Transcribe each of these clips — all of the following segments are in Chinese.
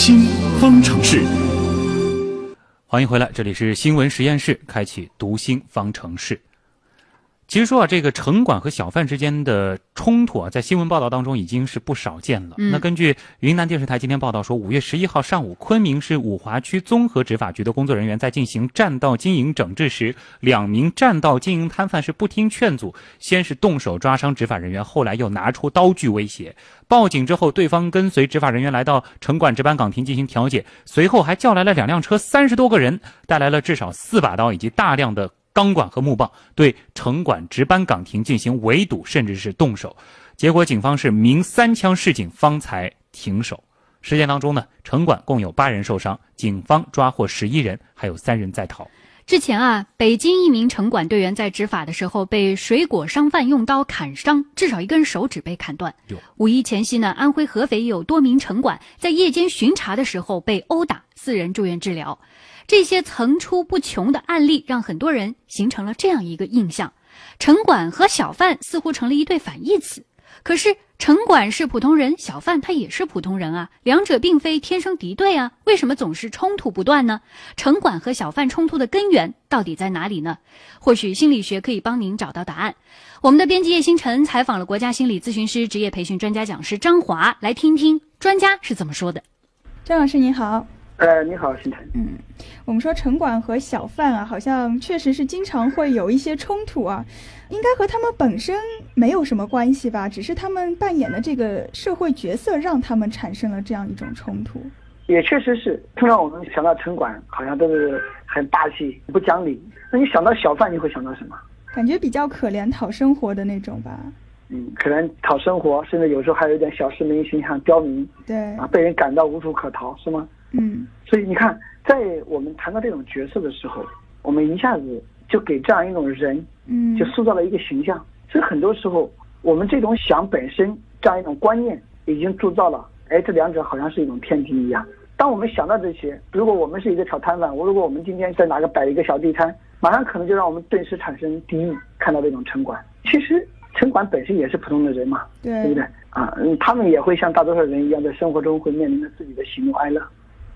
新方程式。欢迎回来，这里是新闻实验室，开启读心方程式。其实说啊，这个城管和小贩之间的冲突啊，在新闻报道当中已经是不少见了。那根据云南电视台今天报道说，五月十一号上午，昆明市五华区综合执法局的工作人员在进行占道经营整治时，两名占道经营摊贩是不听劝阻，先是动手抓伤执法人员，后来又拿出刀具威胁。报警之后，对方跟随执法人员来到城管值班岗亭进行调解，随后还叫来了两辆车，三十多个人，带来了至少四把刀以及大量的。钢管和木棒对城管值班岗亭进行围堵，甚至是动手，结果警方是鸣三枪示警，方才停手。事件当中呢，城管共有八人受伤，警方抓获十一人，还有三人在逃。之前啊，北京一名城管队员在执法的时候被水果商贩用刀砍伤，至少一根手指被砍断。五一前夕呢，安徽合肥有多名城管在夜间巡查的时候被殴打，四人住院治疗。这些层出不穷的案例，让很多人形成了这样一个印象：城管和小贩似乎成了一对反义词。可是，城管是普通人，小贩他也是普通人啊，两者并非天生敌对啊，为什么总是冲突不断呢？城管和小贩冲突的根源到底在哪里呢？或许心理学可以帮您找到答案。我们的编辑叶星辰采访了国家心理咨询师、职业培训专家讲师张华，来听听专家是怎么说的。张老师您好。呃，你好，星辰。嗯，我们说城管和小贩啊，好像确实是经常会有一些冲突啊，应该和他们本身没有什么关系吧？只是他们扮演的这个社会角色，让他们产生了这样一种冲突。也确实是，通常我们想到城管，好像都是很霸气、不讲理。那你想到小贩，你会想到什么？感觉比较可怜、讨生活的那种吧。嗯，可能讨生活，甚至有时候还有点小市民形象刁民。对。啊，被人赶到无处可逃，是吗？嗯，所以你看，在我们谈到这种角色的时候，我们一下子就给这样一种人，嗯，就塑造了一个形象。所以很多时候，我们这种想本身这样一种观念，已经铸造了，哎，这两者好像是一种天敌一样。当我们想到这些，如果我们是一个小摊贩，我如果我们今天在哪个摆一个小地摊，马上可能就让我们顿时产生敌意。看到这种城管，其实城管本身也是普通的人嘛，对不对啊？嗯，他们也会像大多数人一样，在生活中会面临着自己的喜怒哀乐。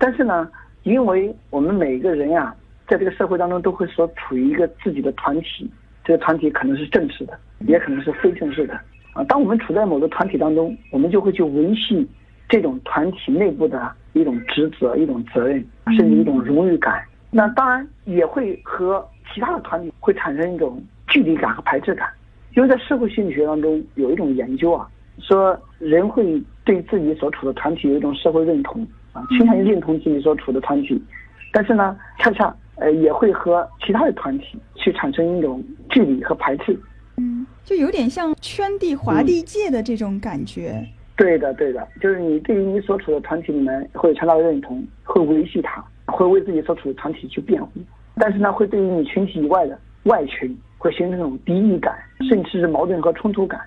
但是呢，因为我们每一个人呀，在这个社会当中都会所处于一个自己的团体，这个团体可能是正式的，也可能是非正式的啊。当我们处在某个团体当中，我们就会去维系这种团体内部的一种职责、一种责任，甚至一种荣誉感。那当然也会和其他的团体会产生一种距离感和排斥感，因为在社会心理学当中有一种研究啊，说人会对自己所处的团体有一种社会认同。啊，倾向于认同自己所处的团体，但是呢，恰恰呃也会和其他的团体去产生一种距离和排斥。嗯，就有点像圈地划地界的这种感觉。对的，对的，就是你对于你所处的团体里面会有强大的认同，会维系它，会为自己所处的团体去辩护。但是呢，会对于你群体以外的外群会形成一种敌意感，甚至是矛盾和冲突感。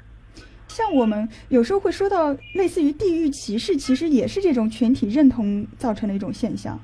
像我们有时候会说到类似于地域歧视，其实也是这种群体认同造成的一种现象。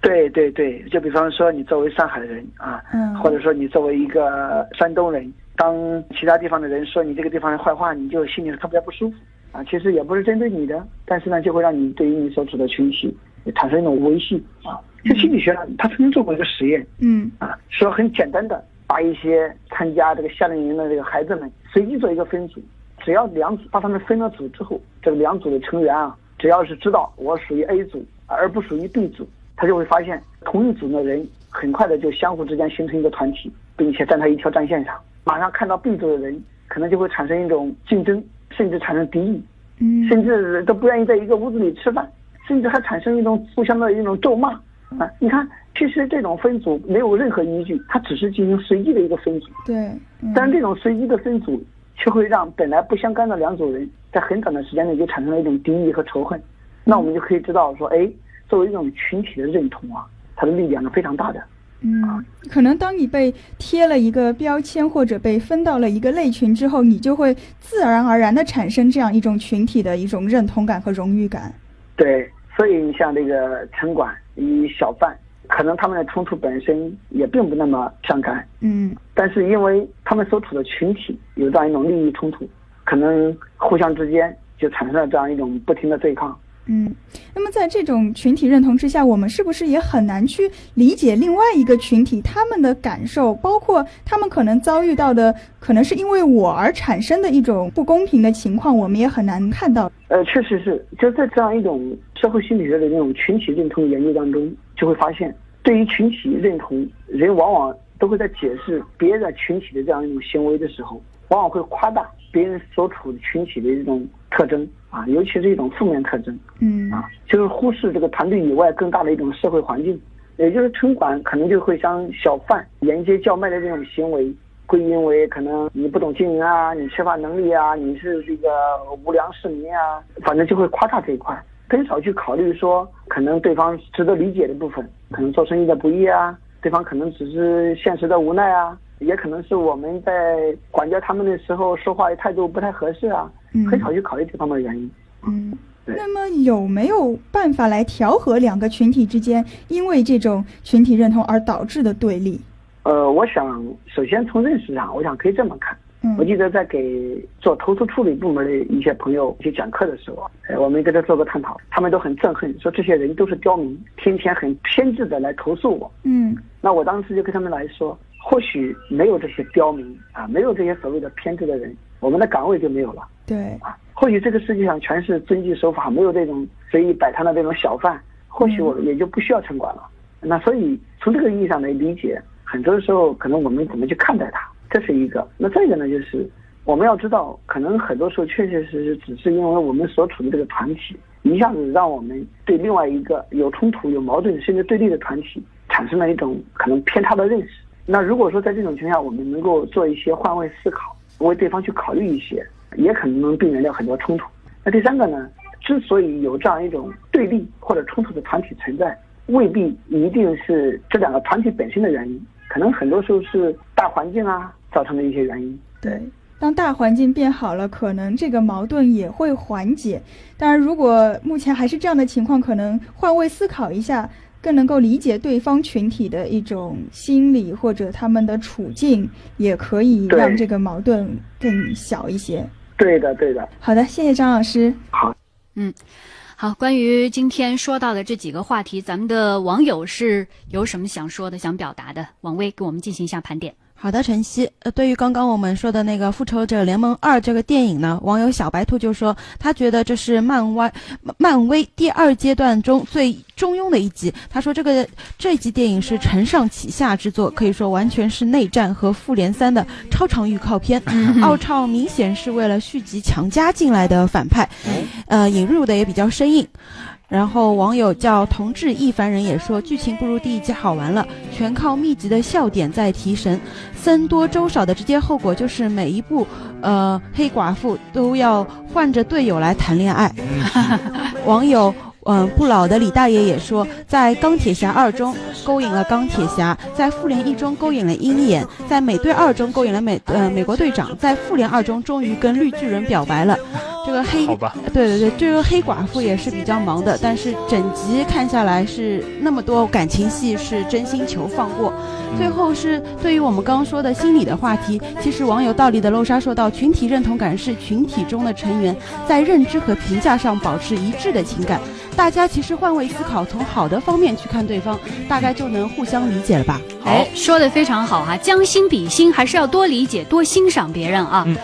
对对对，就比方说你作为上海人啊，嗯，或者说你作为一个山东人，当其他地方的人说你这个地方的坏话，你就心里特别不舒服啊。其实也不是针对你的，但是呢，就会让你对于你所处的群体产生一种威胁啊。这心理学上，他曾经做过一个实验，嗯，啊，说很简单的，把一些参加这个夏令营的这个孩子们随机做一个分组。只要两组把他们分了组之后，这个两组的成员啊，只要是知道我属于 A 组而不属于 B 组，他就会发现同一组的人很快的就相互之间形成一个团体，并且站在一条战线上。马上看到 B 组的人，可能就会产生一种竞争，甚至产生敌意，嗯，甚至都不愿意在一个屋子里吃饭，甚至还产生一种互相的一种咒骂啊！你看，其实这种分组没有任何依据，它只是进行随机的一个分组。对，但是这种随机的分组。就会让本来不相干的两组人在很短的时间内就产生了一种敌意和仇恨，那我们就可以知道说，哎，作为一种群体的认同啊，它的力量是非常大的。嗯，可能当你被贴了一个标签或者被分到了一个类群之后，你就会自然而然的产生这样一种群体的一种认同感和荣誉感。对，所以你像这个城管与小贩。可能他们的冲突本身也并不那么相干，嗯，但是因为他们所处的群体有这样一种利益冲突，可能互相之间就产生了这样一种不停的对抗，嗯，那么在这种群体认同之下，我们是不是也很难去理解另外一个群体他们的感受，包括他们可能遭遇到的，可能是因为我而产生的一种不公平的情况，我们也很难看到。呃，确实是，就在这样一种社会心理学的那种群体认同的研究当中，就会发现，对于群体认同，人往往都会在解释别的群体的这样一种行为的时候，往往会夸大别人所处的群体的一种特征。啊，尤其是一种负面特征，嗯，啊，就是忽视这个团队以外更大的一种社会环境，也就是城管可能就会将小贩沿街叫卖的这种行为归因为可能你不懂经营啊，你缺乏能力啊，你是这个无良市民啊，反正就会夸大这一块，很少去考虑说可能对方值得理解的部分，可能做生意的不易啊，对方可能只是现实的无奈啊。也可能是我们在管教他们的时候说话态度不太合适啊，很少去考虑这方面的原因。嗯，那么有没有办法来调和两个群体之间因为这种群体认同而导致的对立？呃，我想首先从认识上，我想可以这么看。嗯，我记得在给做投诉处理部门的一些朋友去讲课的时候，呃，我们跟他做过探讨，他们都很憎恨，说这些人都是刁民，天天很偏执的来投诉我。嗯，那我当时就跟他们来说。或许没有这些刁民啊，没有这些所谓的偏执的人，我们的岗位就没有了。对啊，或许这个世界上全是遵纪守法，没有这种随意摆摊的这种小贩，或许我也就不需要城管了。那所以从这个意义上来理解，很多时候可能我们怎么去看待它，这是一个。那再一个呢，就是我们要知道，可能很多时候确确实实只是因为我们所处的这个团体，一下子让我们对另外一个有冲突、有矛盾甚至对立的团体产生了一种可能偏差的认识。那如果说在这种情况下，我们能够做一些换位思考，为对方去考虑一些，也可能能避免掉很多冲突。那第三个呢？之所以有这样一种对立或者冲突的团体存在，未必一定是这两个团体本身的原因，可能很多时候是大环境啊造成的一些原因。对，当大环境变好了，可能这个矛盾也会缓解。当然，如果目前还是这样的情况，可能换位思考一下。更能够理解对方群体的一种心理或者他们的处境，也可以让这个矛盾更小一些。对的，对的。好的，谢谢张老师。好，嗯，好。关于今天说到的这几个话题，咱们的网友是有什么想说的、想表达的？王威给我们进行一下盘点。好的，晨曦。呃，对于刚刚我们说的那个《复仇者联盟二》这个电影呢，网友小白兔就说，他觉得这是漫威漫威第二阶段中最中庸的一集。他说，这个这集电影是承上启下之作，可以说完全是内战和复联三的超长预告片。奥创明显是为了续集强加进来的反派，呃，引入的也比较生硬。然后网友叫同志一凡人也说，剧情不如第一集好玩了，全靠密集的笑点在提神。僧多粥少的直接后果就是每一部，呃，黑寡妇都要换着队友来谈恋爱。网友。嗯，不老的李大爷也说，在钢铁侠二中勾引了钢铁侠，在复联一中勾引了鹰眼，在美队二中勾引了美呃美国队长，在复联二中终于跟绿巨人表白了。这个黑，好吧，对对对，这个黑寡妇也是比较忙的，但是整集看下来是那么多感情戏是真心求放过。最后是对于我们刚刚说的心理的话题，其实网友道理的漏沙说到，群体认同感是群体中的成员在认知和评价上保持一致的情感。大家其实换位思考，从好的方面去看对方，大概就能互相理解了吧？哎，说的非常好哈，将心比心，还是要多理解、多欣赏别人啊。嗯，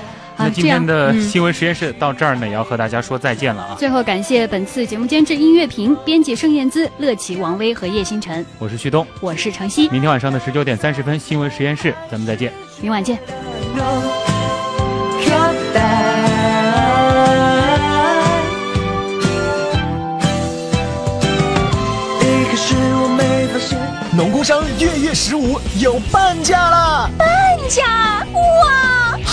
那今天的新闻实验室到这儿呢，也要和大家说再见了啊。最后感谢本次节目监制音乐评、编辑盛燕姿、乐琪、王威和叶星辰。我是旭东，我是程曦。明天晚上的十九点三十分，新闻实验室，咱们再见。明晚见。农工商月月十五有半价啦！半价哇！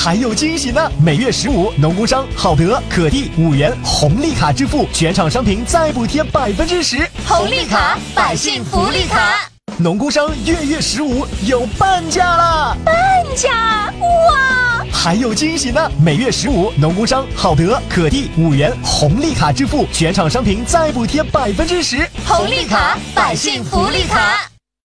还有惊喜呢！每月十五，农工商好德可地五元红利卡支付，全场商品再补贴百分之十。红利卡，百姓福利卡。农工商月月十五有半价啦！半价哇！还有惊喜呢！每月十五，农工商好德可地五元红利卡支付，全场商品再补贴百分之十。红利卡，百姓福利卡。